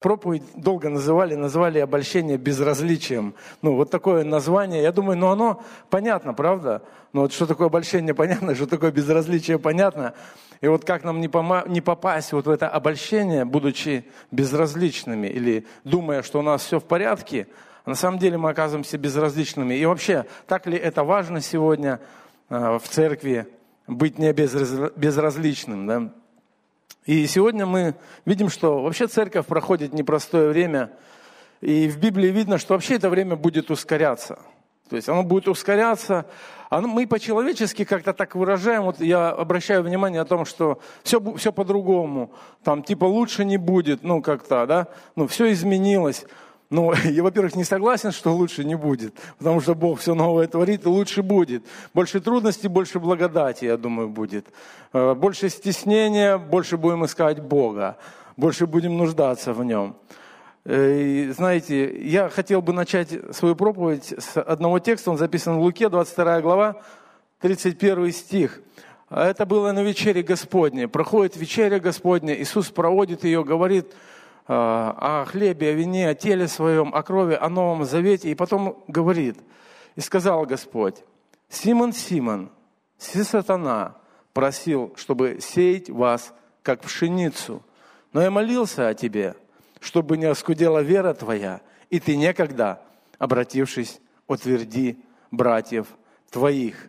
проповедь долго называли, называли обольщение безразличием. Ну, вот такое название. Я думаю, ну оно понятно, правда? Ну вот что такое обольщение понятно, что такое безразличие понятно. И вот как нам не, пома- не попасть вот в это обольщение, будучи безразличными или думая, что у нас все в порядке, а на самом деле мы оказываемся безразличными. И вообще, так ли это важно сегодня э, в церкви быть не безразличным? Да? И сегодня мы видим, что вообще церковь проходит непростое время, и в Библии видно, что вообще это время будет ускоряться. То есть оно будет ускоряться. Оно, мы по-человечески как-то так выражаем, вот я обращаю внимание о том, что все, все по-другому, там типа лучше не будет, ну как-то, да, ну все изменилось. Ну, я, во-первых, не согласен, что лучше не будет, потому что Бог все новое творит, и лучше будет. Больше трудностей, больше благодати, я думаю, будет. Э, больше стеснения, больше будем искать Бога, больше будем нуждаться в Нем. Э, и, знаете, я хотел бы начать свою проповедь с одного текста, он записан в Луке, 22 глава, 31 стих. Это было на вечере Господне. Проходит вечеря Господня, Иисус проводит ее, говорит – о хлебе, о вине, о теле своем, о крови, о Новом Завете. И потом говорит, и сказал Господь, Симон, Симон, си сатана просил, чтобы сеять вас, как пшеницу. Но я молился о тебе, чтобы не оскудела вера твоя, и ты некогда, обратившись, утверди братьев твоих.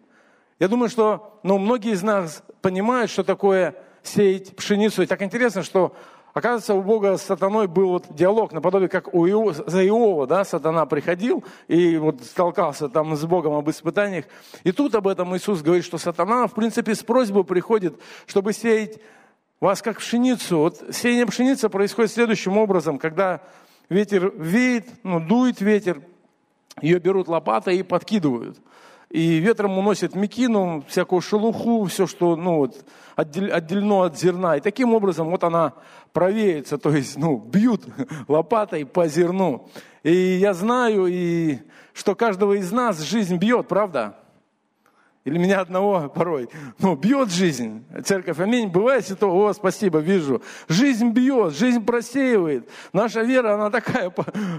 Я думаю, что ну, многие из нас понимают, что такое сеять пшеницу. И так интересно, что Оказывается, у Бога с сатаной был вот диалог, наподобие как у Ио, за Иова, да, сатана приходил и вот столкался там с Богом об испытаниях. И тут об этом Иисус говорит, что сатана, в принципе, с просьбой приходит, чтобы сеять вас как пшеницу. Вот сеяние пшеницы происходит следующим образом, когда ветер веет, ну, дует ветер, ее берут лопатой и подкидывают – и ветром уносит мекину, всякую шелуху, все, что ну, вот, отделено от зерна. И таким образом вот она провеется, то есть ну, бьют лопатой по зерну. И я знаю, и, что каждого из нас жизнь бьет, правда? Или меня одного порой. Ну, бьет жизнь. Церковь, аминь. Бывает ситуация, о, спасибо, вижу. Жизнь бьет, жизнь просеивает. Наша вера, она такая,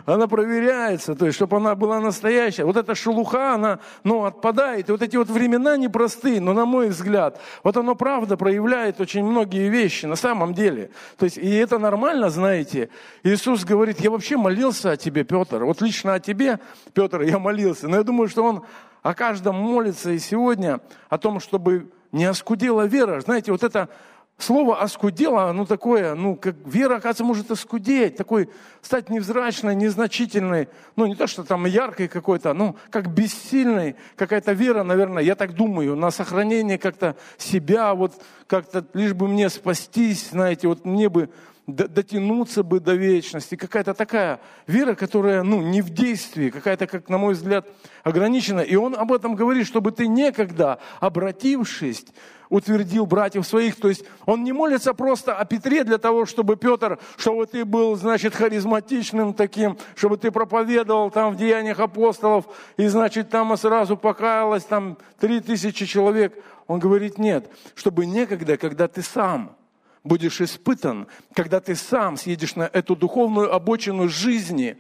она проверяется, то есть, чтобы она была настоящая. Вот эта шелуха, она, ну, отпадает. И вот эти вот времена непростые, но, на мой взгляд, вот оно правда проявляет очень многие вещи на самом деле. То есть, и это нормально, знаете. Иисус говорит, я вообще молился о тебе, Петр. Вот лично о тебе, Петр, я молился. Но я думаю, что он о каждом молится и сегодня о том, чтобы не оскудела вера. Знаете, вот это слово оскудела, оно такое, ну, как вера, оказывается, может оскудеть, такой, стать невзрачной, незначительной, ну, не то, что там яркой какой-то, ну, как бессильной какая-то вера, наверное, я так думаю, на сохранение как-то себя, вот как-то лишь бы мне спастись, знаете, вот мне бы дотянуться бы до вечности. Какая-то такая вера, которая ну, не в действии, какая-то, как на мой взгляд, ограничена. И он об этом говорит, чтобы ты некогда, обратившись, утвердил братьев своих. То есть он не молится просто о Петре для того, чтобы Петр, чтобы ты был, значит, харизматичным таким, чтобы ты проповедовал там в деяниях апостолов, и, значит, там сразу покаялось там три тысячи человек. Он говорит, нет, чтобы некогда, когда ты сам – будешь испытан, когда ты сам съедешь на эту духовную обочину жизни,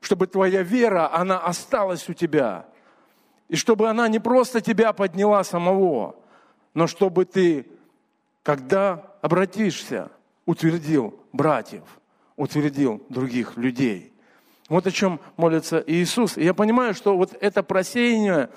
чтобы твоя вера, она осталась у тебя. И чтобы она не просто тебя подняла самого, но чтобы ты, когда обратишься, утвердил братьев, утвердил других людей. Вот о чем молится Иисус. И я понимаю, что вот это просеяние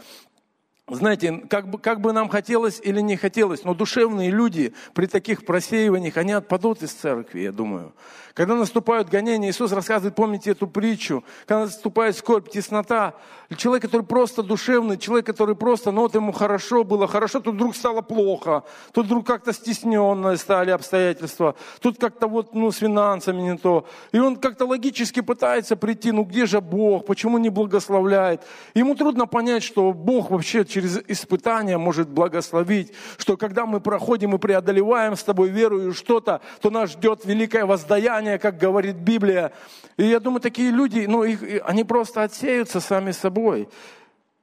знаете, как бы, как бы нам хотелось или не хотелось, но душевные люди при таких просеиваниях, они отпадут из церкви, я думаю. Когда наступают гонения, Иисус рассказывает, помните эту притчу, когда наступает скорбь, теснота, человек, который просто душевный, человек, который просто, ну вот ему хорошо было, хорошо, тут вдруг стало плохо, тут вдруг как-то стесненные стали обстоятельства, тут как-то вот, ну, с финансами не то. И он как-то логически пытается прийти, ну где же Бог, почему не благословляет? Ему трудно понять, что Бог вообще через испытания может благословить, что когда мы проходим и преодолеваем с тобой веру и что-то, то нас ждет великое воздаяние, как говорит Библия. И я думаю, такие люди, ну, их, они просто отсеются сами собой.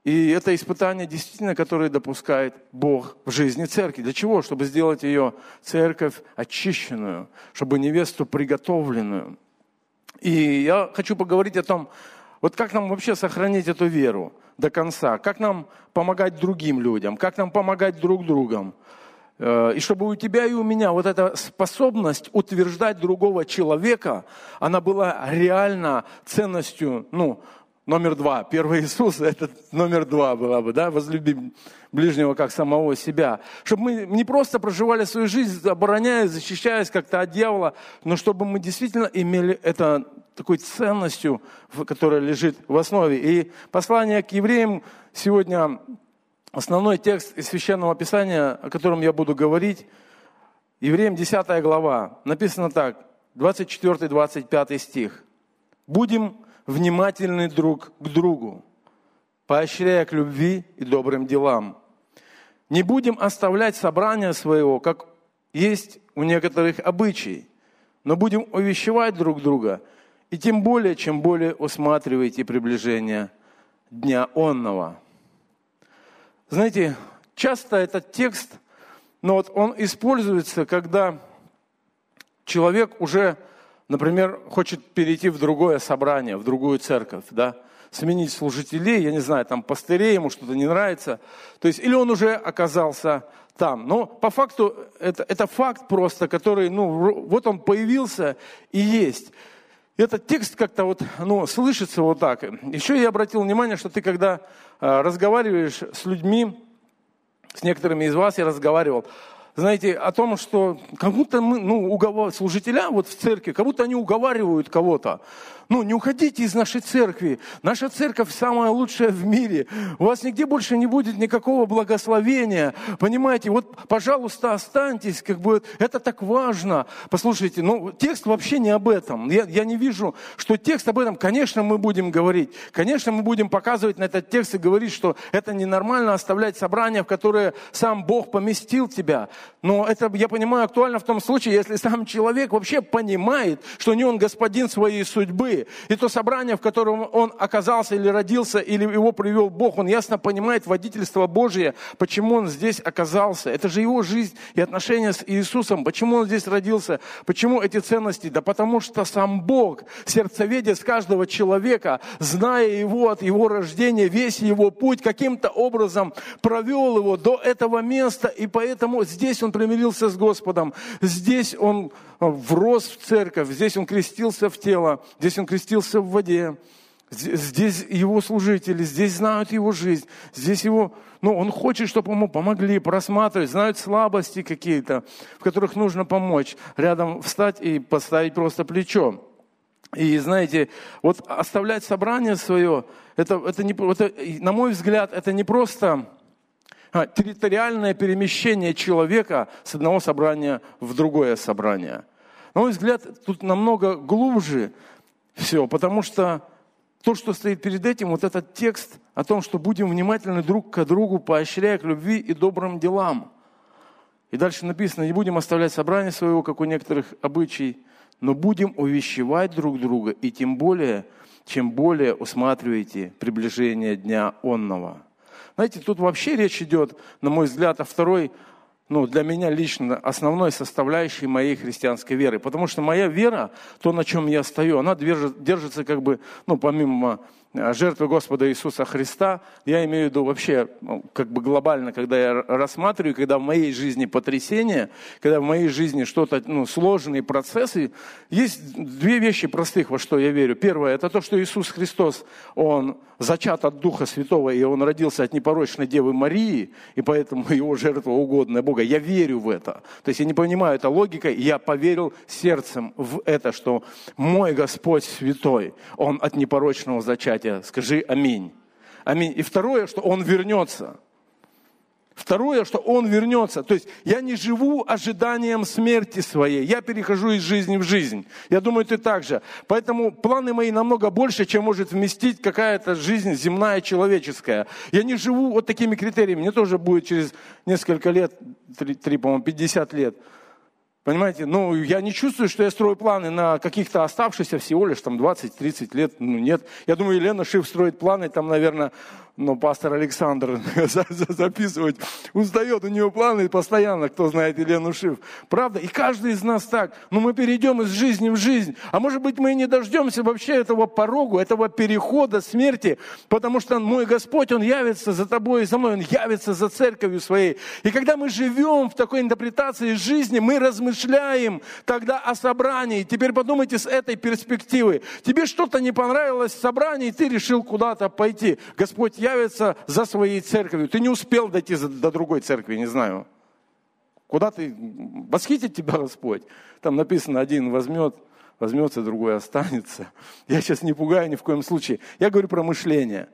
И это испытание действительно, которое допускает Бог в жизни церкви. Для чего? Чтобы сделать ее церковь очищенную, чтобы невесту приготовленную. И я хочу поговорить о том, вот как нам вообще сохранить эту веру до конца, как нам помогать другим людям, как нам помогать друг другам. Э, и чтобы у тебя и у меня вот эта способность утверждать другого человека, она была реально ценностью, ну, номер два. Первый Иисус, это номер два была бы, да, возлюби ближнего как самого себя. Чтобы мы не просто проживали свою жизнь, обороняясь, защищаясь как-то от дьявола, но чтобы мы действительно имели это такой ценностью, которая лежит в основе. И послание к евреям сегодня, основной текст из Священного Писания, о котором я буду говорить, Евреям 10 глава, написано так, 24-25 стих. «Будем внимательны друг к другу, поощряя к любви и добрым делам. Не будем оставлять собрания своего, как есть у некоторых обычай, но будем увещевать друг друга, и тем более, чем более усматриваете приближение Дня Онного. Знаете, часто этот текст, но вот он используется, когда человек уже например, хочет перейти в другое собрание, в другую церковь, да, сменить служителей, я не знаю, там пастырей, ему что-то не нравится. То есть, или он уже оказался там. Но по факту это, это факт просто, который, ну, вот он появился и есть. Этот текст как-то вот, ну, слышится вот так. Еще я обратил внимание, что ты когда э, разговариваешь с людьми, с некоторыми из вас я разговаривал, знаете, о том, что как будто мы, ну, уговор... служителя вот в церкви, как будто они уговаривают кого-то. Ну, не уходите из нашей церкви. Наша церковь самая лучшая в мире. У вас нигде больше не будет никакого благословения. Понимаете, вот, пожалуйста, останьтесь, как бы, это так важно. Послушайте, ну, текст вообще не об этом. Я, я не вижу, что текст об этом, конечно, мы будем говорить. Конечно, мы будем показывать на этот текст и говорить, что это ненормально оставлять собрания, в которые сам Бог поместил тебя. Но это, я понимаю, актуально в том случае, если сам человек вообще понимает, что не он господин своей судьбы, и то собрание, в котором он оказался или родился, или его привел Бог, он ясно понимает водительство Божие, почему он здесь оказался. Это же его жизнь и отношения с Иисусом. Почему он здесь родился? Почему эти ценности? Да потому что сам Бог, сердцеведец каждого человека, зная его от его рождения, весь его путь, каким-то образом провел его до этого места, и поэтому здесь он примирился с Господом, здесь он врос в церковь, здесь он крестился в тело, здесь он крестился в воде, здесь его служители, здесь знают его жизнь, здесь его, ну, он хочет, чтобы ему помогли просматривать, знают слабости какие-то, в которых нужно помочь, рядом встать и поставить просто плечо. И знаете, вот оставлять собрание свое, это, это, не, это, на мой взгляд, это не просто а, территориальное перемещение человека с одного собрания в другое собрание. На мой взгляд, тут намного глубже все, потому что то, что стоит перед этим, вот этот текст о том, что будем внимательны друг к другу, поощряя к любви и добрым делам. И дальше написано, не будем оставлять собрание своего, как у некоторых обычай, но будем увещевать друг друга, и тем более, чем более усматриваете приближение Дня Онного. Знаете, тут вообще речь идет, на мой взгляд, о второй ну, для меня лично основной составляющей моей христианской веры. Потому что моя вера, то, на чем я стою, она держит, держится как бы, ну, помимо жертвы Господа Иисуса Христа, я имею в виду вообще, ну, как бы глобально, когда я рассматриваю, когда в моей жизни потрясение, когда в моей жизни что-то, ну, сложные процессы, есть две вещи простых, во что я верю. Первое, это то, что Иисус Христос, Он зачат от Духа Святого, и Он родился от непорочной Девы Марии, и поэтому Его жертва угодная Бога. Я верю в это. То есть я не понимаю, это логика, я поверил сердцем в это, что мой Господь Святой, Он от непорочного зачатия распятия. Скажи аминь. Аминь. И второе, что Он вернется. Второе, что Он вернется. То есть я не живу ожиданием смерти своей. Я перехожу из жизни в жизнь. Я думаю, ты так же. Поэтому планы мои намного больше, чем может вместить какая-то жизнь земная, человеческая. Я не живу вот такими критериями. Мне тоже будет через несколько лет, три по-моему, 50 лет. Понимаете, ну, я не чувствую, что я строю планы на каких-то оставшихся всего лишь там 20-30 лет. Ну, нет. Я думаю, Елена Шиф строит планы там, наверное, но пастор Александр записывать устает, у него планы постоянно, кто знает Елену Шиф. Правда? И каждый из нас так. Но мы перейдем из жизни в жизнь. А может быть, мы и не дождемся вообще этого порогу, этого перехода смерти, потому что мой Господь, Он явится за тобой и за мной, Он явится за церковью своей. И когда мы живем в такой интерпретации жизни, мы размышляем тогда о собрании. Теперь подумайте с этой перспективы. Тебе что-то не понравилось в собрании, и ты решил куда-то пойти. Господь явится за своей церковью. Ты не успел дойти до другой церкви, не знаю. Куда ты? Восхитит тебя Господь. Там написано, один возьмет, возьмется, другой останется. Я сейчас не пугаю ни в коем случае. Я говорю про мышление.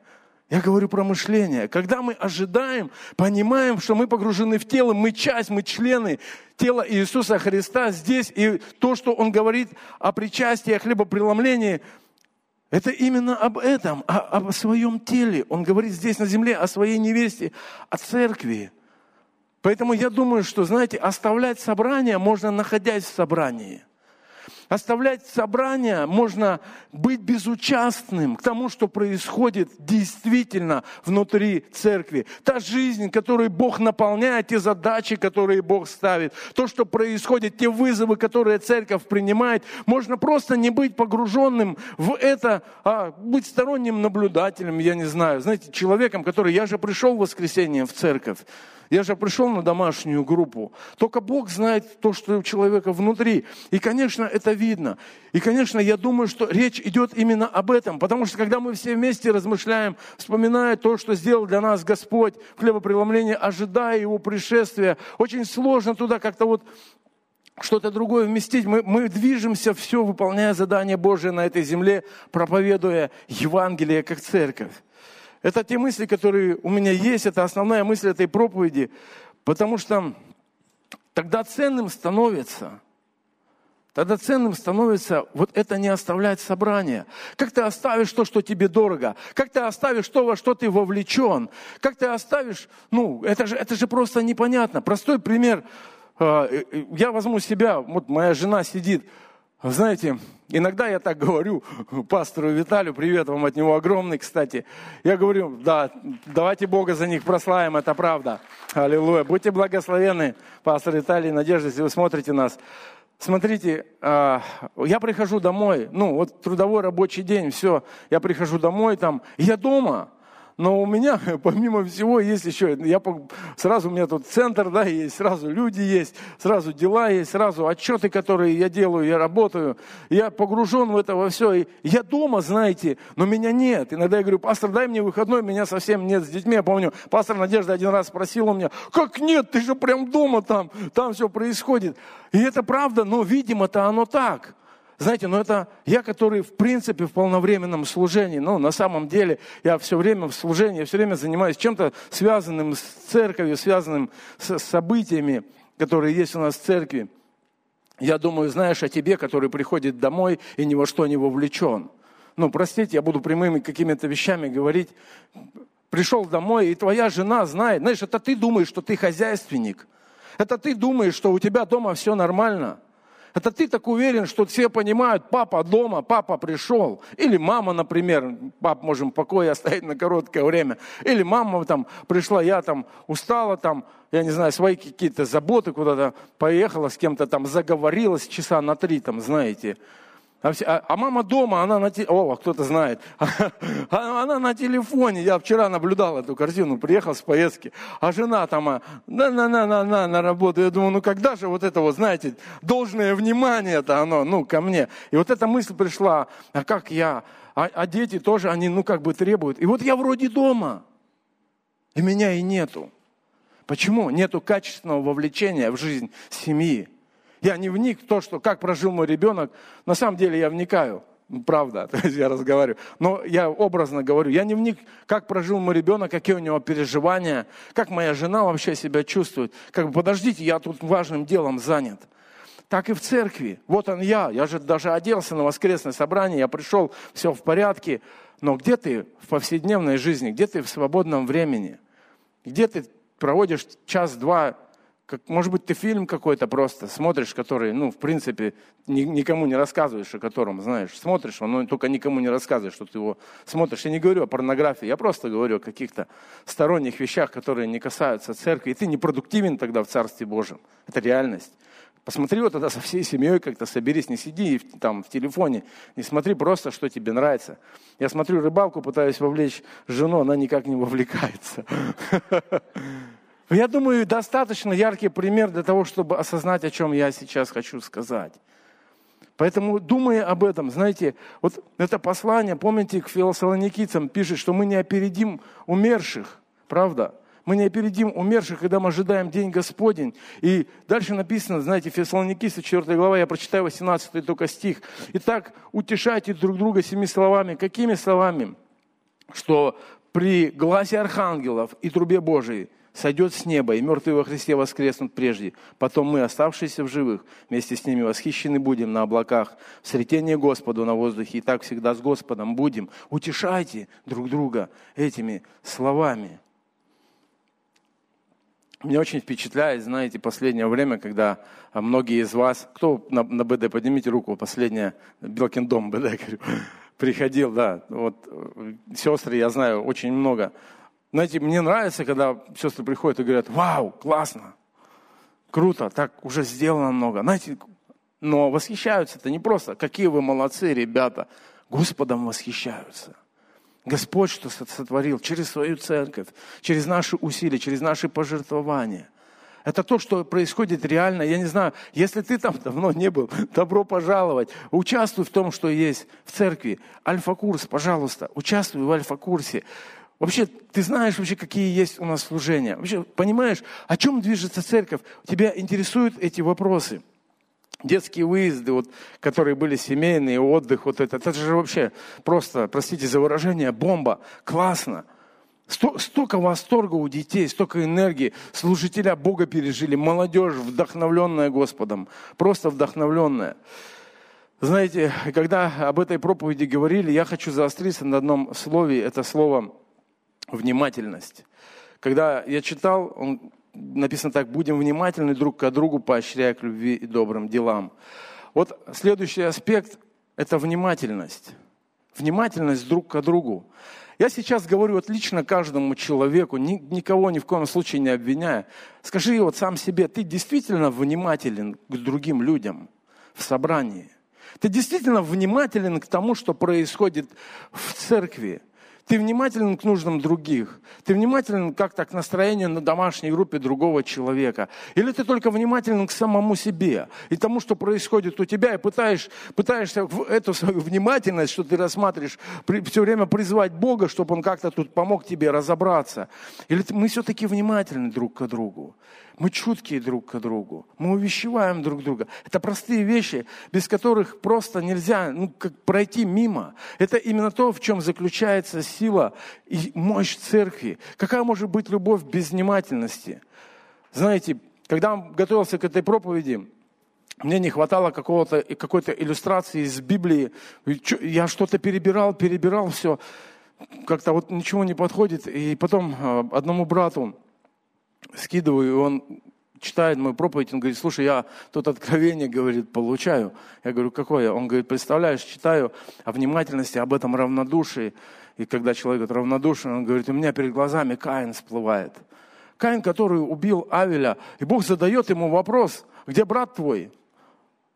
Я говорю про мышление. Когда мы ожидаем, понимаем, что мы погружены в тело, мы часть, мы члены тела Иисуса Христа здесь, и то, что Он говорит о причастии, о хлебопреломлении – это именно об этом, о, о своем теле. Он говорит здесь на земле о своей невесте, о церкви. Поэтому я думаю, что, знаете, оставлять собрание можно, находясь в собрании. Оставлять собрание можно быть безучастным к тому, что происходит действительно внутри церкви. Та жизнь, которой Бог наполняет, те задачи, которые Бог ставит, то, что происходит, те вызовы, которые церковь принимает, можно просто не быть погруженным в это, а быть сторонним наблюдателем, я не знаю, знаете, человеком, который, я же пришел в воскресенье в церковь, я же пришел на домашнюю группу. Только Бог знает то, что у человека внутри. И, конечно, это видно. И, конечно, я думаю, что речь идет именно об этом. Потому что, когда мы все вместе размышляем, вспоминая то, что сделал для нас Господь в хлебопреломлении, ожидая Его пришествия, очень сложно туда как-то вот что-то другое вместить. Мы, мы движемся все, выполняя задание Божие на этой земле, проповедуя Евангелие как церковь. Это те мысли, которые у меня есть, это основная мысль этой проповеди, потому что тогда ценным становится, тогда ценным становится вот это не оставлять собрание. Как ты оставишь то, что тебе дорого? Как ты оставишь то, во что ты вовлечен? Как ты оставишь, ну, это же, это же просто непонятно. Простой пример. А, я возьму себя, вот моя жена сидит, знаете, иногда я так говорю пастору Виталию, привет вам от него огромный, кстати. Я говорю, да, давайте Бога за них прославим, это правда. Аллилуйя. Будьте благословенны, пастор Виталий, Надежда, если вы смотрите нас. Смотрите, а, я прихожу домой, ну вот трудовой рабочий день, все, я прихожу домой там, я дома, но у меня, помимо всего, есть еще, я, сразу у меня тут центр, да, есть, сразу люди есть, сразу дела есть, сразу отчеты, которые я делаю, я работаю. Я погружен в это во все. И я дома, знаете, но меня нет. Иногда я говорю, пастор, дай мне выходной, меня совсем нет с детьми. Я помню, пастор Надежда один раз спросил у меня, как нет, ты же прям дома там, там все происходит. И это правда, но, видимо-то оно так. Знаете, ну это я, который в принципе в полновременном служении, но на самом деле я все время в служении, я все время занимаюсь чем-то связанным с церковью, связанным с событиями, которые есть у нас в церкви. Я думаю, знаешь о тебе, который приходит домой и ни во что не вовлечен. Ну, простите, я буду прямыми какими-то вещами говорить. Пришел домой, и твоя жена знает. Знаешь, это ты думаешь, что ты хозяйственник. Это ты думаешь, что у тебя дома все нормально. Это ты так уверен, что все понимают, папа дома, папа пришел. Или мама, например, пап можем в покое оставить на короткое время. Или мама там пришла, я там устала, там, я не знаю, свои какие-то заботы куда-то поехала, с кем-то там заговорилась часа на три, там, знаете. А, а, а мама дома, она на телефоне, о, кто-то знает, а, она на телефоне, я вчера наблюдал эту картину, приехал с поездки, а жена там, на-на-на-на-на, на работу, я думаю, ну когда же вот это вот, знаете, должное внимание-то оно, ну, ко мне. И вот эта мысль пришла, а как я, а, а дети тоже, они, ну, как бы требуют. И вот я вроде дома, и меня и нету. Почему? Нету качественного вовлечения в жизнь семьи. Я не вник в то, что как прожил мой ребенок. На самом деле я вникаю, правда, то есть я разговариваю. Но я образно говорю, я не вник, как прожил мой ребенок, какие у него переживания, как моя жена вообще себя чувствует. Как бы, подождите, я тут важным делом занят. Так и в церкви. Вот он я, я же даже оделся на воскресное собрание, я пришел, все в порядке. Но где ты в повседневной жизни, где ты в свободном времени? Где ты проводишь час-два как, может быть, ты фильм какой-то просто смотришь, который, ну, в принципе, ни, никому не рассказываешь о котором, знаешь. Смотришь, но только никому не рассказываешь, что ты его смотришь. Я не говорю о порнографии, я просто говорю о каких-то сторонних вещах, которые не касаются церкви. И ты непродуктивен тогда в Царстве Божьем. Это реальность. Посмотри вот тогда со всей семьей как-то соберись, не сиди там в телефоне, не смотри просто, что тебе нравится. Я смотрю рыбалку, пытаюсь вовлечь жену, она никак не вовлекается. Я думаю, достаточно яркий пример для того, чтобы осознать, о чем я сейчас хочу сказать. Поэтому, думая об этом, знаете, вот это послание, помните, к философоникийцам пишет, что мы не опередим умерших, правда? Мы не опередим умерших, когда мы ожидаем день Господень. И дальше написано, знаете, Фессалоникийцы, 4 глава, я прочитаю 18 только стих. Итак, утешайте друг друга семи словами. Какими словами? Что при гласе архангелов и трубе Божией сойдет с неба, и мертвые во Христе воскреснут прежде. Потом мы, оставшиеся в живых, вместе с ними восхищены будем на облаках, в сретении Господу на воздухе, и так всегда с Господом будем. Утешайте друг друга этими словами. Меня очень впечатляет, знаете, последнее время, когда многие из вас, кто на, на БД, поднимите руку, последняя, Белкин дом БД, говорю, приходил, да, вот, сестры, я знаю, очень много знаете, мне нравится, когда сестры приходят и говорят, вау, классно, круто, так уже сделано много. Знаете, но восхищаются это не просто, какие вы молодцы, ребята, Господом восхищаются. Господь что сотворил через свою церковь, через наши усилия, через наши пожертвования. Это то, что происходит реально. Я не знаю, если ты там давно не был, добро пожаловать. Участвуй в том, что есть в церкви. Альфа-курс, пожалуйста, участвуй в альфа-курсе. Вообще, ты знаешь вообще, какие есть у нас служения? Вообще, понимаешь, о чем движется церковь? Тебя интересуют эти вопросы? Детские выезды, вот, которые были семейные, отдых, вот это, это же вообще просто, простите за выражение, бомба, классно. Столько восторга у детей, столько энергии. Служителя Бога пережили, молодежь вдохновленная Господом, просто вдохновленная. Знаете, когда об этой проповеди говорили, я хочу заостриться на одном слове, это слово внимательность. Когда я читал, он, написано так, будем внимательны друг к другу, поощряя к любви и добрым делам. Вот следующий аспект – это внимательность. Внимательность друг к другу. Я сейчас говорю вот лично каждому человеку, ни, никого ни в коем случае не обвиняя. Скажи вот сам себе, ты действительно внимателен к другим людям в собрании? Ты действительно внимателен к тому, что происходит в церкви? Ты внимателен к нуждам других. Ты внимателен как-то к настроению на домашней группе другого человека. Или ты только внимателен к самому себе и тому, что происходит у тебя, и пытаешь, пытаешься эту свою внимательность, что ты рассматриваешь, все время призвать Бога, чтобы Он как-то тут помог тебе разобраться. Или мы все-таки внимательны друг к другу. Мы чуткие друг к другу. Мы увещеваем друг друга. Это простые вещи, без которых просто нельзя ну, как пройти мимо. Это именно то, в чем заключается сила и мощь церкви. Какая может быть любовь без внимательности? Знаете, когда готовился к этой проповеди, мне не хватало какого-то, какой-то иллюстрации из Библии. Я что-то перебирал, перебирал все. Как-то вот ничего не подходит. И потом а, одному брату скидываю, и он читает мою проповедь, он говорит, слушай, я тут откровение, говорит, получаю. Я говорю, какое? Он говорит, представляешь, читаю о внимательности, об этом равнодушии. И когда человек равнодушен, он говорит, у меня перед глазами Каин всплывает. Каин, который убил Авеля, и Бог задает ему вопрос, где брат твой?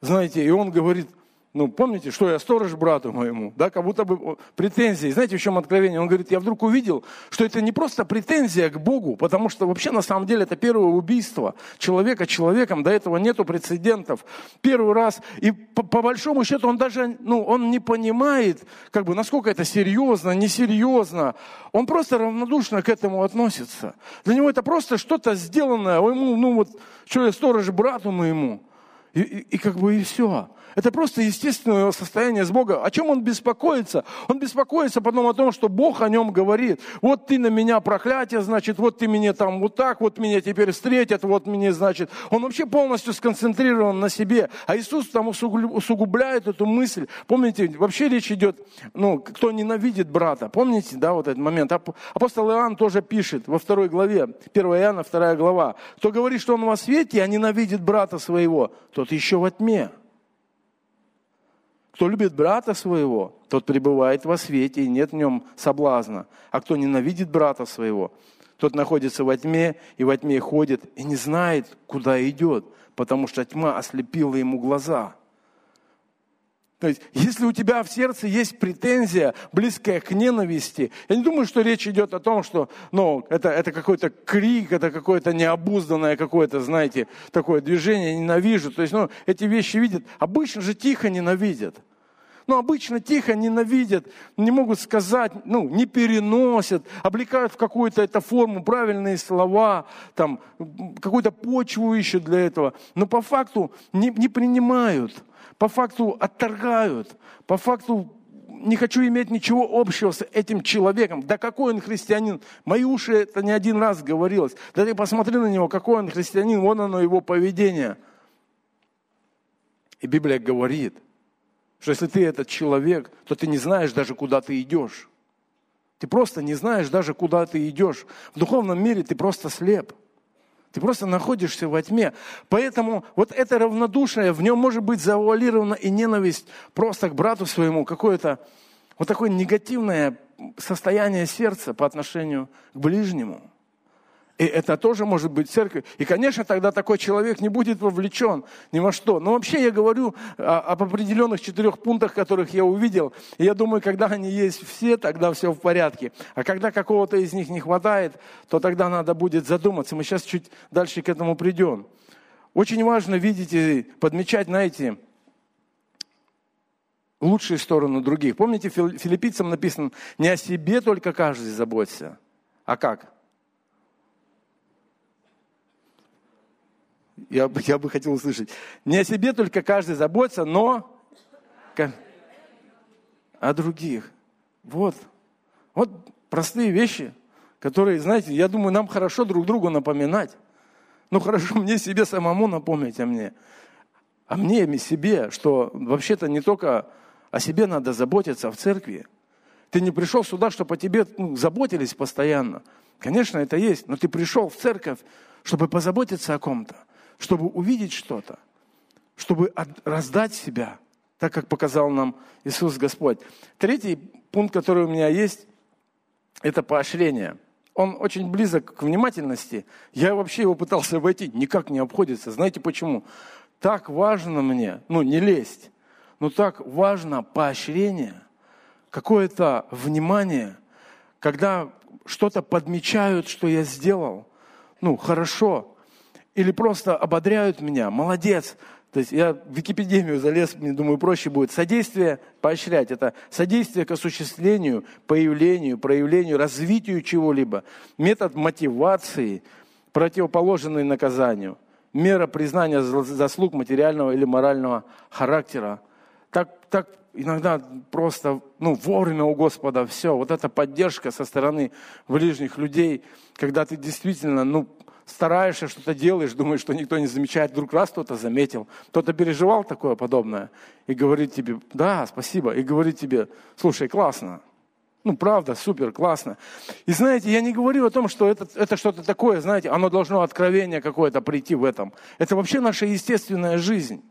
Знаете, и он говорит, ну, помните, что я сторож брату моему, да, как будто бы претензии. Знаете, в чем откровение? Он говорит, я вдруг увидел, что это не просто претензия к Богу, потому что вообще на самом деле это первое убийство человека человеком, до этого нету прецедентов. Первый раз, и по, по большому счету он даже, ну, он не понимает, как бы, насколько это серьезно, несерьезно. Он просто равнодушно к этому относится. Для него это просто что-то сделанное, ему, ну вот, что я сторож брату моему. И, и, и как бы и все. Это просто естественное состояние с Богом. О чем он беспокоится? Он беспокоится потом о том, что Бог о нем говорит. Вот ты на меня проклятие, значит, вот ты меня там вот так, вот меня теперь встретят, вот мне, значит. Он вообще полностью сконцентрирован на себе. А Иисус там усугубляет эту мысль. Помните, вообще речь идет, ну, кто ненавидит брата. Помните, да, вот этот момент? Апостол Иоанн тоже пишет во второй главе, 1 Иоанна, вторая глава. Кто говорит, что он во свете, а ненавидит брата своего, тот еще во тьме. Кто любит брата своего, тот пребывает во свете, и нет в нем соблазна. А кто ненавидит брата своего, тот находится во тьме, и во тьме ходит, и не знает, куда идет, потому что тьма ослепила ему глаза. То есть, если у тебя в сердце есть претензия, близкая к ненависти, я не думаю, что речь идет о том, что ну, это, это какой-то крик, это какое-то необузданное какое-то, знаете, такое движение, ненавижу. То есть, ну, эти вещи видят. Обычно же тихо ненавидят. Ну, обычно тихо ненавидят, не могут сказать, ну, не переносят, облекают в какую-то эту форму правильные слова, там, какую-то почву ищут для этого. Но по факту не, не принимают по факту отторгают, по факту не хочу иметь ничего общего с этим человеком. Да какой он христианин? Мои уши это не один раз говорилось. Да ты посмотри на него, какой он христианин, вон оно его поведение. И Библия говорит, что если ты этот человек, то ты не знаешь даже, куда ты идешь. Ты просто не знаешь даже, куда ты идешь. В духовном мире ты просто слеп. Ты просто находишься во тьме. Поэтому вот это равнодушие, в нем может быть завуалирована и ненависть просто к брату своему, какое-то вот такое негативное состояние сердца по отношению к ближнему. И это тоже может быть церковь. И, конечно, тогда такой человек не будет вовлечен ни во что. Но вообще я говорю об определенных четырех пунктах, которых я увидел. И я думаю, когда они есть все, тогда все в порядке. А когда какого-то из них не хватает, то тогда надо будет задуматься. Мы сейчас чуть дальше к этому придем. Очень важно видеть и подмечать, знаете, лучшие стороны других. Помните, филиппийцам написано, не о себе только каждый заботится. А как? Я, я бы хотел услышать. Не о себе только каждый заботится, но о других. Вот. Вот простые вещи, которые, знаете, я думаю, нам хорошо друг другу напоминать. Ну хорошо мне себе самому напомнить о мне. А мне, и себе, что вообще-то не только о себе надо заботиться в церкви. Ты не пришел сюда, чтобы о тебе ну, заботились постоянно. Конечно, это есть, но ты пришел в церковь, чтобы позаботиться о ком-то чтобы увидеть что-то, чтобы раздать себя, так как показал нам Иисус Господь. Третий пункт, который у меня есть, это поощрение. Он очень близок к внимательности. Я вообще его пытался обойти, никак не обходится. Знаете почему? Так важно мне, ну не лезть, но так важно поощрение, какое-то внимание, когда что-то подмечают, что я сделал. Ну, хорошо, или просто ободряют меня, молодец. То есть я в Википедемию залез, мне думаю, проще будет. Содействие, поощрять, это содействие к осуществлению, появлению, проявлению, развитию чего-либо. Метод мотивации, противоположный наказанию. Мера признания заслуг материального или морального характера. Так, так иногда просто ну, вовремя у Господа все. Вот эта поддержка со стороны ближних людей, когда ты действительно ну, стараешься, что-то делаешь, думаешь, что никто не замечает, вдруг раз кто-то заметил, кто-то переживал такое подобное и говорит тебе, да, спасибо, и говорит тебе, слушай, классно, ну, правда, супер, классно. И знаете, я не говорю о том, что это, это что-то такое, знаете, оно должно откровение какое-то прийти в этом. Это вообще наша естественная жизнь.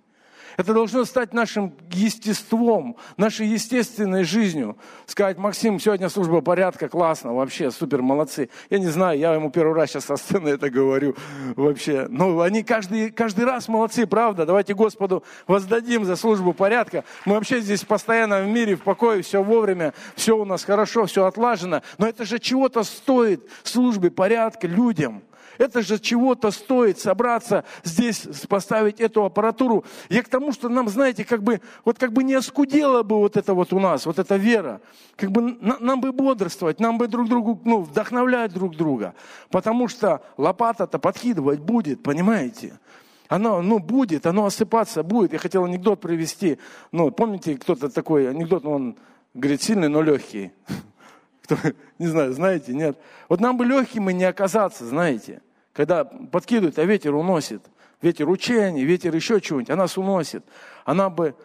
Это должно стать нашим естеством, нашей естественной жизнью. Сказать, Максим, сегодня служба порядка, классно, вообще, супер, молодцы. Я не знаю, я ему первый раз сейчас со сцены это говорю вообще. Но они каждый, каждый раз молодцы, правда? Давайте Господу воздадим за службу порядка. Мы вообще здесь постоянно в мире, в покое, все вовремя, все у нас хорошо, все отлажено. Но это же чего-то стоит службе порядка людям. Это же чего-то стоит собраться здесь, поставить эту аппаратуру. Я к тому, что нам, знаете, как бы, вот как бы не оскудела бы вот это вот у нас, вот эта вера. Как бы нам бы бодрствовать, нам бы друг другу, ну, вдохновлять друг друга. Потому что лопата-то подкидывать будет, понимаете? Оно, ну, будет, оно осыпаться будет. Я хотел анекдот привести. Ну, помните, кто-то такой анекдот, он говорит, сильный, но легкий. Кто, не знаю, знаете, нет. Вот нам бы легким и не оказаться, знаете. Когда подкидывают, а ветер уносит. Ветер учений, ветер еще чего-нибудь, а нас уносит. Она бы,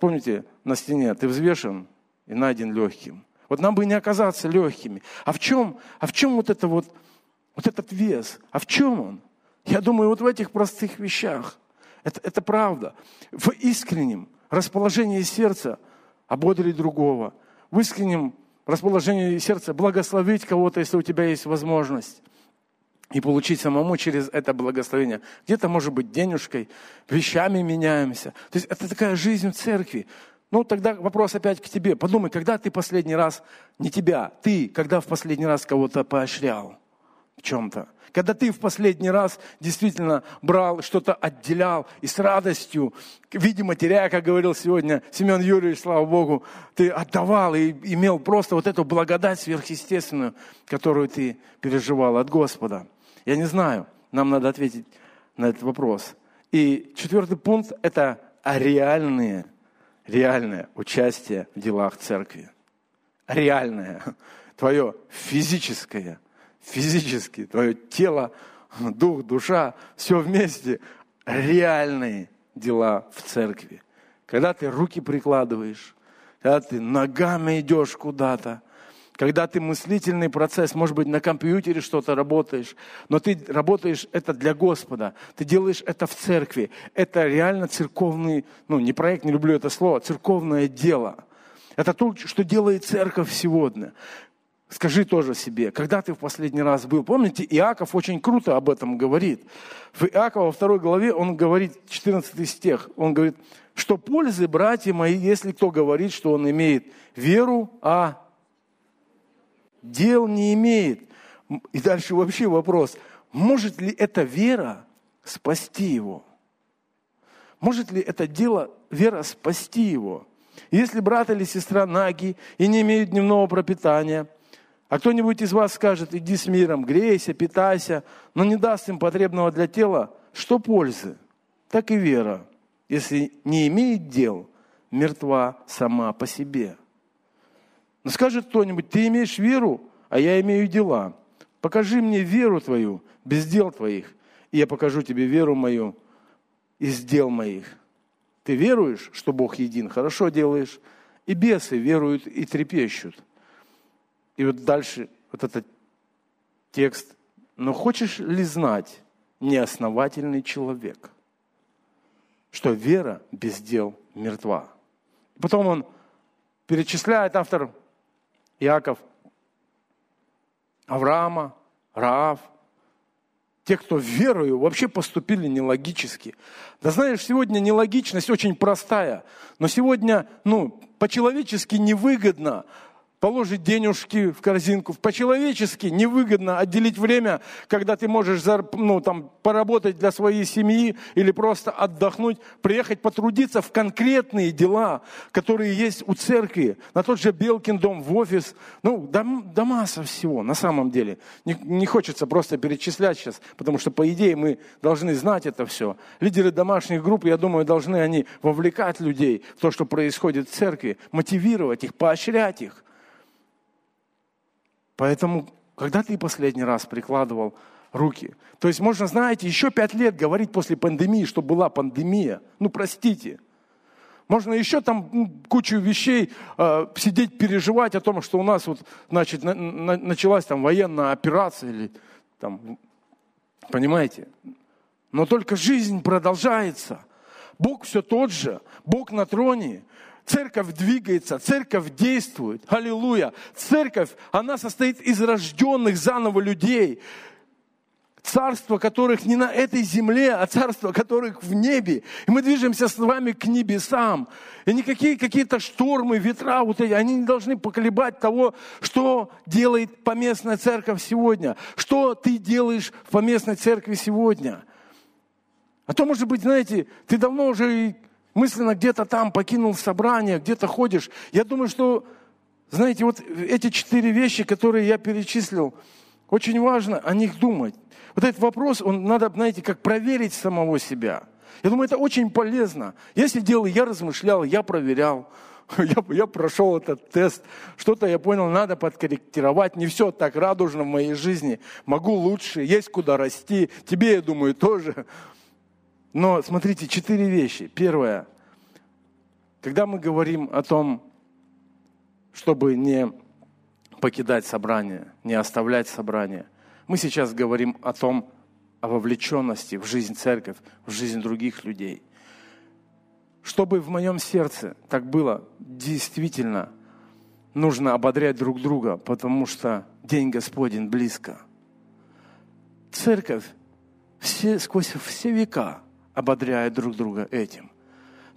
помните, на стене, ты взвешен и найден легким. Вот нам бы не оказаться легкими. А в чем, а в чем вот это вот, вот этот вес? А в чем он? Я думаю, вот в этих простых вещах. Это, это правда. В искреннем расположении сердца ободрить другого. В искреннем расположении сердца благословить кого-то, если у тебя есть возможность. И получить самому через это благословение. Где-то, может быть, денежкой, вещами меняемся. То есть это такая жизнь в церкви. Ну, тогда вопрос опять к тебе. Подумай, когда ты последний раз, не тебя, ты, когда в последний раз кого-то поощрял в чем-то? Когда ты в последний раз действительно брал, что-то отделял и с радостью, видимо, теряя, как говорил сегодня Семен Юрьевич, слава Богу, ты отдавал и имел просто вот эту благодать сверхъестественную, которую ты переживал от Господа. Я не знаю, нам надо ответить на этот вопрос. И четвертый пункт – это реальные реальное участие в делах церкви. Реальное. Твое физическое, физически, твое тело, дух, душа, все вместе. Реальные дела в церкви. Когда ты руки прикладываешь, когда ты ногами идешь куда-то, когда ты мыслительный процесс, может быть, на компьютере что-то работаешь, но ты работаешь это для Господа, ты делаешь это в церкви. Это реально церковный, ну, не проект, не люблю это слово, церковное дело. Это то, что делает церковь сегодня. Скажи тоже себе, когда ты в последний раз был? Помните, Иаков очень круто об этом говорит. В Иакова во второй главе он говорит, 14 стих, он говорит, что пользы, братья мои, если кто говорит, что он имеет веру, а дел не имеет. И дальше вообще вопрос, может ли эта вера спасти его? Может ли это дело, вера спасти его? Если брат или сестра наги и не имеют дневного пропитания, а кто-нибудь из вас скажет, иди с миром, грейся, питайся, но не даст им потребного для тела, что пользы? Так и вера, если не имеет дел, мертва сама по себе. Скажет кто-нибудь, ты имеешь веру, а я имею дела. Покажи мне веру твою без дел твоих, и я покажу тебе веру мою из дел моих. Ты веруешь, что Бог един, хорошо делаешь, и бесы веруют и трепещут. И вот дальше вот этот текст. Но хочешь ли знать, неосновательный человек, что вера без дел мертва? Потом он перечисляет автор Иаков Авраама, Раав, те, кто верою, вообще поступили нелогически. Да знаешь, сегодня нелогичность очень простая, но сегодня, ну, по-человечески невыгодно положить денежки в корзинку. По-человечески невыгодно отделить время, когда ты можешь ну, там, поработать для своей семьи или просто отдохнуть, приехать потрудиться в конкретные дела, которые есть у церкви, на тот же Белкин дом, в офис. Ну, да, да масса всего, на самом деле. Не, не хочется просто перечислять сейчас, потому что, по идее, мы должны знать это все. Лидеры домашних групп, я думаю, должны они вовлекать людей в то, что происходит в церкви, мотивировать их, поощрять их. Поэтому, когда ты последний раз прикладывал руки? То есть можно, знаете, еще пять лет говорить после пандемии, что была пандемия. Ну, простите. Можно еще там ну, кучу вещей э, сидеть, переживать о том, что у нас вот, значит, на, на, началась там военная операция или там, понимаете? Но только жизнь продолжается. Бог все тот же, Бог на троне. Церковь двигается, церковь действует. Аллилуйя. Церковь, она состоит из рожденных заново людей. Царство которых не на этой земле, а царство которых в небе. И мы движемся с вами к небесам. И никакие какие-то штормы, ветра, вот эти, они не должны поколебать того, что делает поместная церковь сегодня. Что ты делаешь в поместной церкви сегодня. А то, может быть, знаете, ты давно уже мысленно где-то там покинул собрание, где-то ходишь. Я думаю, что, знаете, вот эти четыре вещи, которые я перечислил, Очень важно о них думать. Вот этот вопрос, он надо, знаете, как проверить самого себя. Я думаю, это очень полезно. Я сидел, я размышлял, я проверял. Я, я прошел этот тест, что-то я понял, надо подкорректировать. Не все так радужно в моей жизни. Могу лучше, есть куда расти. Тебе, я думаю, тоже. Но смотрите, четыре вещи. Первое. Когда мы говорим о том, чтобы не покидать собрание, не оставлять собрание, мы сейчас говорим о том, о вовлеченности в жизнь церковь, в жизнь других людей. Чтобы в моем сердце так было, действительно нужно ободрять друг друга, потому что День Господень близко. Церковь все, сквозь все века ободряет друг друга этим.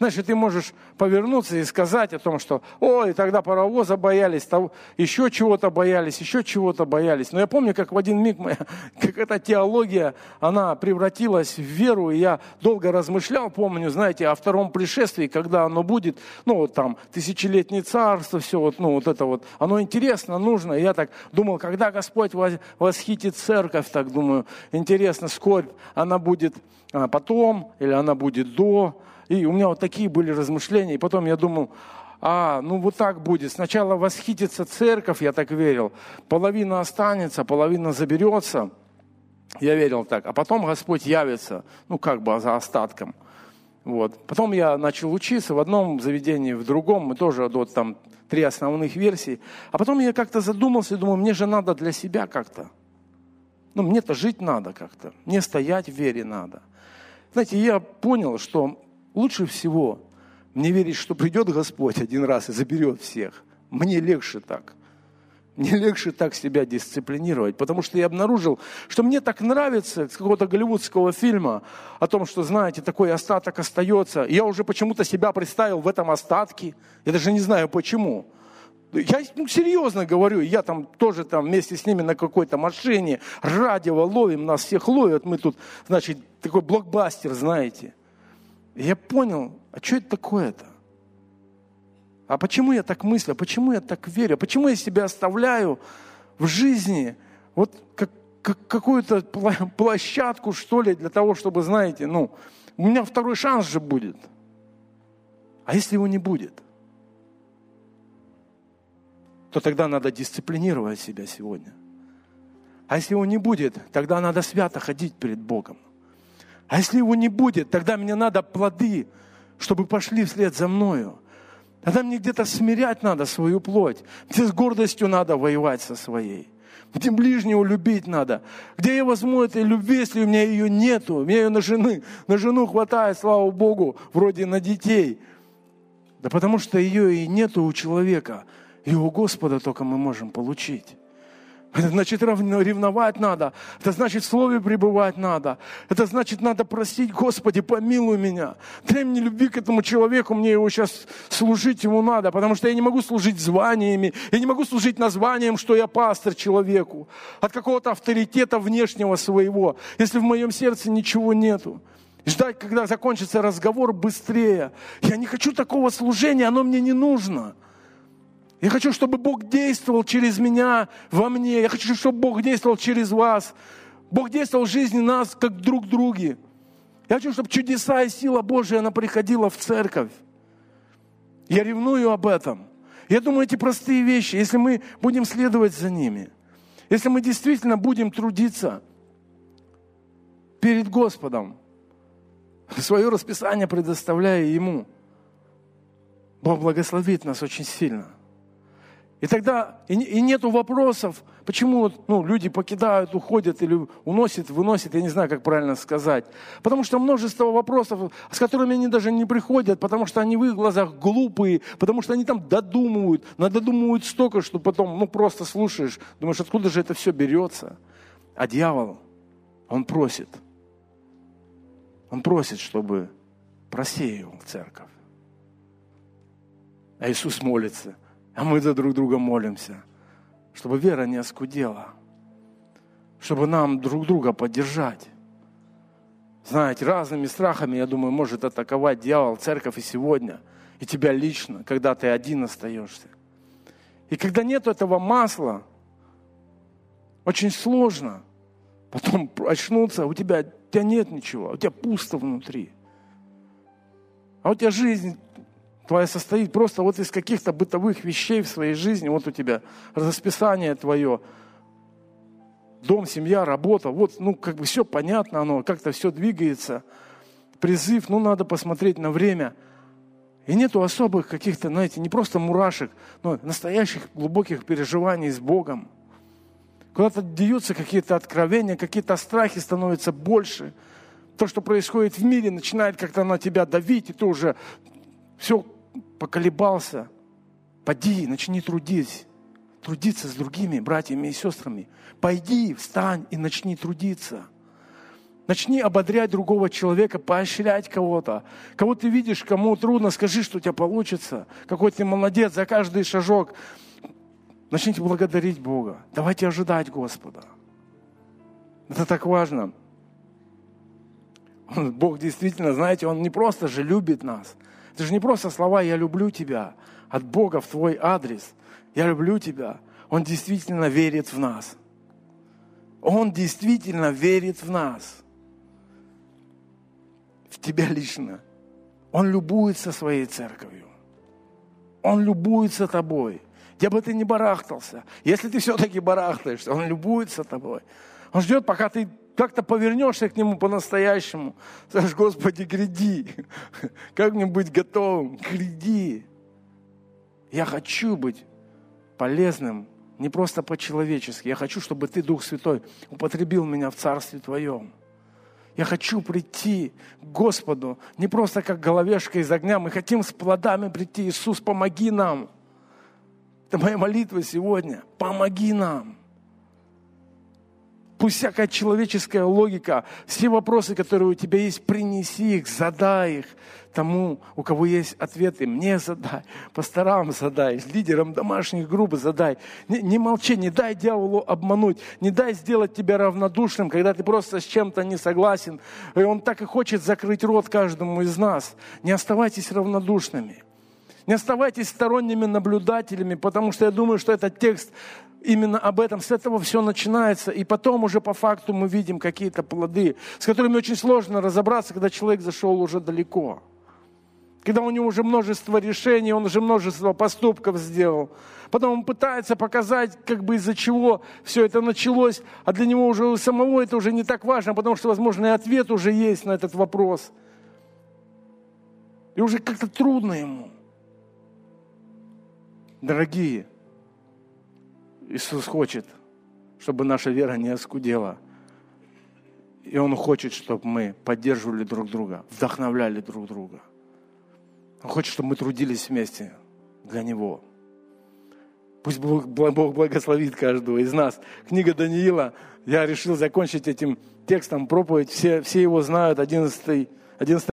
Значит, ты можешь повернуться и сказать о том, что, ой, тогда паровоза боялись, того, еще чего-то боялись, еще чего-то боялись. Но я помню, как в один миг моя, как эта теология, она превратилась в веру, и я долго размышлял, помню, знаете, о втором пришествии, когда оно будет, ну, вот там, тысячелетнее царство, все вот, ну, вот это вот, оно интересно, нужно. И я так думал, когда Господь восхитит церковь, так думаю, интересно, скорбь, она будет а, потом или она будет до, и у меня вот такие были размышления. И потом я думал, а, ну вот так будет. Сначала восхитится церковь, я так верил. Половина останется, половина заберется. Я верил так. А потом Господь явится, ну как бы за остатком. Вот. Потом я начал учиться в одном заведении, в другом. Мы тоже вот там три основных версии. А потом я как-то задумался и думаю, мне же надо для себя как-то. Ну, мне-то жить надо как-то. Мне стоять в вере надо. Знаете, я понял, что Лучше всего мне верить, что придет Господь один раз и заберет всех. Мне легче так. Мне легче так себя дисциплинировать, потому что я обнаружил, что мне так нравится с какого-то голливудского фильма о том, что, знаете, такой остаток остается. Я уже почему-то себя представил в этом остатке. Я даже не знаю почему. Я ну, серьезно говорю, я там тоже там вместе с ними на какой-то машине, радио ловим, нас всех ловят, мы тут, значит, такой блокбастер, знаете. И я понял, а что это такое-то? А почему я так мыслю? А почему я так верю? А почему я себя оставляю в жизни вот как, как какую-то площадку, что ли, для того, чтобы, знаете, ну, у меня второй шанс же будет. А если его не будет? то тогда надо дисциплинировать себя сегодня. А если его не будет, тогда надо свято ходить перед Богом. А если его не будет, тогда мне надо плоды, чтобы пошли вслед за мною. Тогда мне где-то смирять надо свою плоть. Где с гордостью надо воевать со своей. Где ближнего любить надо. Где я возьму этой любви, если у меня ее нету. У меня ее на жены. На жену хватает, слава Богу, вроде на детей. Да потому что ее и нету у человека. И у Господа только мы можем получить. Это значит ревновать надо. Это значит в Слове пребывать надо. Это значит надо просить, Господи, помилуй меня. Дай мне любви к этому человеку, мне его сейчас служить ему надо, потому что я не могу служить званиями, я не могу служить названием, что я пастор человеку, от какого-то авторитета внешнего своего, если в моем сердце ничего нету. Ждать, когда закончится разговор, быстрее. Я не хочу такого служения, оно мне не нужно. Я хочу, чтобы Бог действовал через меня, во мне. Я хочу, чтобы Бог действовал через вас. Бог действовал в жизни нас, как друг друге. Я хочу, чтобы чудеса и сила Божия, она приходила в церковь. Я ревную об этом. Я думаю, эти простые вещи, если мы будем следовать за ними, если мы действительно будем трудиться перед Господом, свое расписание предоставляя Ему, Бог благословит нас очень сильно – и тогда и, и нету вопросов, почему ну, люди покидают, уходят или уносят, выносят, я не знаю, как правильно сказать. Потому что множество вопросов, с которыми они даже не приходят, потому что они в их глазах глупые, потому что они там додумывают, надодумывают столько, что потом ну, просто слушаешь, думаешь, откуда же это все берется. А дьявол, он просит, он просит, чтобы просеял церковь. А Иисус молится, а мы за друг друга молимся, чтобы вера не оскудела, чтобы нам друг друга поддержать. Знаете, разными страхами, я думаю, может атаковать дьявол, церковь и сегодня, и тебя лично, когда ты один остаешься. И когда нет этого масла, Очень сложно. Потом очнуться, у тебя, у тебя нет ничего, у тебя пусто внутри. А у тебя жизнь твоя состоит просто вот из каких-то бытовых вещей в своей жизни. Вот у тебя расписание твое, дом, семья, работа. Вот, ну, как бы все понятно, оно как-то все двигается. Призыв, ну, надо посмотреть на время. И нету особых каких-то, знаете, не просто мурашек, но настоящих глубоких переживаний с Богом. Куда-то деются какие-то откровения, какие-то страхи становятся больше. То, что происходит в мире, начинает как-то на тебя давить, и ты уже все поколебался. Поди, начни трудить. Трудиться с другими братьями и сестрами. Пойди, встань и начни трудиться. Начни ободрять другого человека, поощрять кого-то. Кого ты видишь, кому трудно, скажи, что у тебя получится. Какой ты молодец за каждый шажок. Начните благодарить Бога. Давайте ожидать Господа. Это так важно. Бог действительно, знаете, Он не просто же любит нас. Это же не просто слова «я люблю тебя» от Бога в твой адрес. «Я люблю тебя». Он действительно верит в нас. Он действительно верит в нас. В тебя лично. Он любуется своей церковью. Он любуется тобой где бы ты ни барахтался, если ты все-таки барахтаешься, Он любуется тобой. Он ждет, пока ты как-то повернешься к Нему по-настоящему. Скажешь, Господи, гряди. Как мне быть готовым? Гряди. Я хочу быть полезным, не просто по-человечески. Я хочу, чтобы Ты, Дух Святой, употребил меня в Царстве Твоем. Я хочу прийти к Господу не просто как головешка из огня. Мы хотим с плодами прийти. Иисус, помоги нам. Это моя молитва сегодня. Помоги нам. Пусть всякая человеческая логика, все вопросы, которые у тебя есть, принеси их, задай их тому, у кого есть ответы. Мне задай, пасторам задай, лидерам домашних групп задай. Не, не молчи, не дай дьяволу обмануть, не дай сделать тебя равнодушным, когда ты просто с чем-то не согласен. И он так и хочет закрыть рот каждому из нас. Не оставайтесь равнодушными. Не оставайтесь сторонними наблюдателями, потому что я думаю, что этот текст именно об этом, с этого все начинается. И потом уже по факту мы видим какие-то плоды, с которыми очень сложно разобраться, когда человек зашел уже далеко. Когда у него уже множество решений, он уже множество поступков сделал. Потом он пытается показать, как бы из-за чего все это началось, а для него уже самого это уже не так важно, потому что, возможно, и ответ уже есть на этот вопрос. И уже как-то трудно ему. Дорогие, Иисус хочет, чтобы наша вера не оскудела. И Он хочет, чтобы мы поддерживали друг друга, вдохновляли друг друга. Он хочет, чтобы мы трудились вместе для Него. Пусть Бог, благословит каждого из нас. Книга Даниила, я решил закончить этим текстом проповедь. Все, все его знают, 11, 11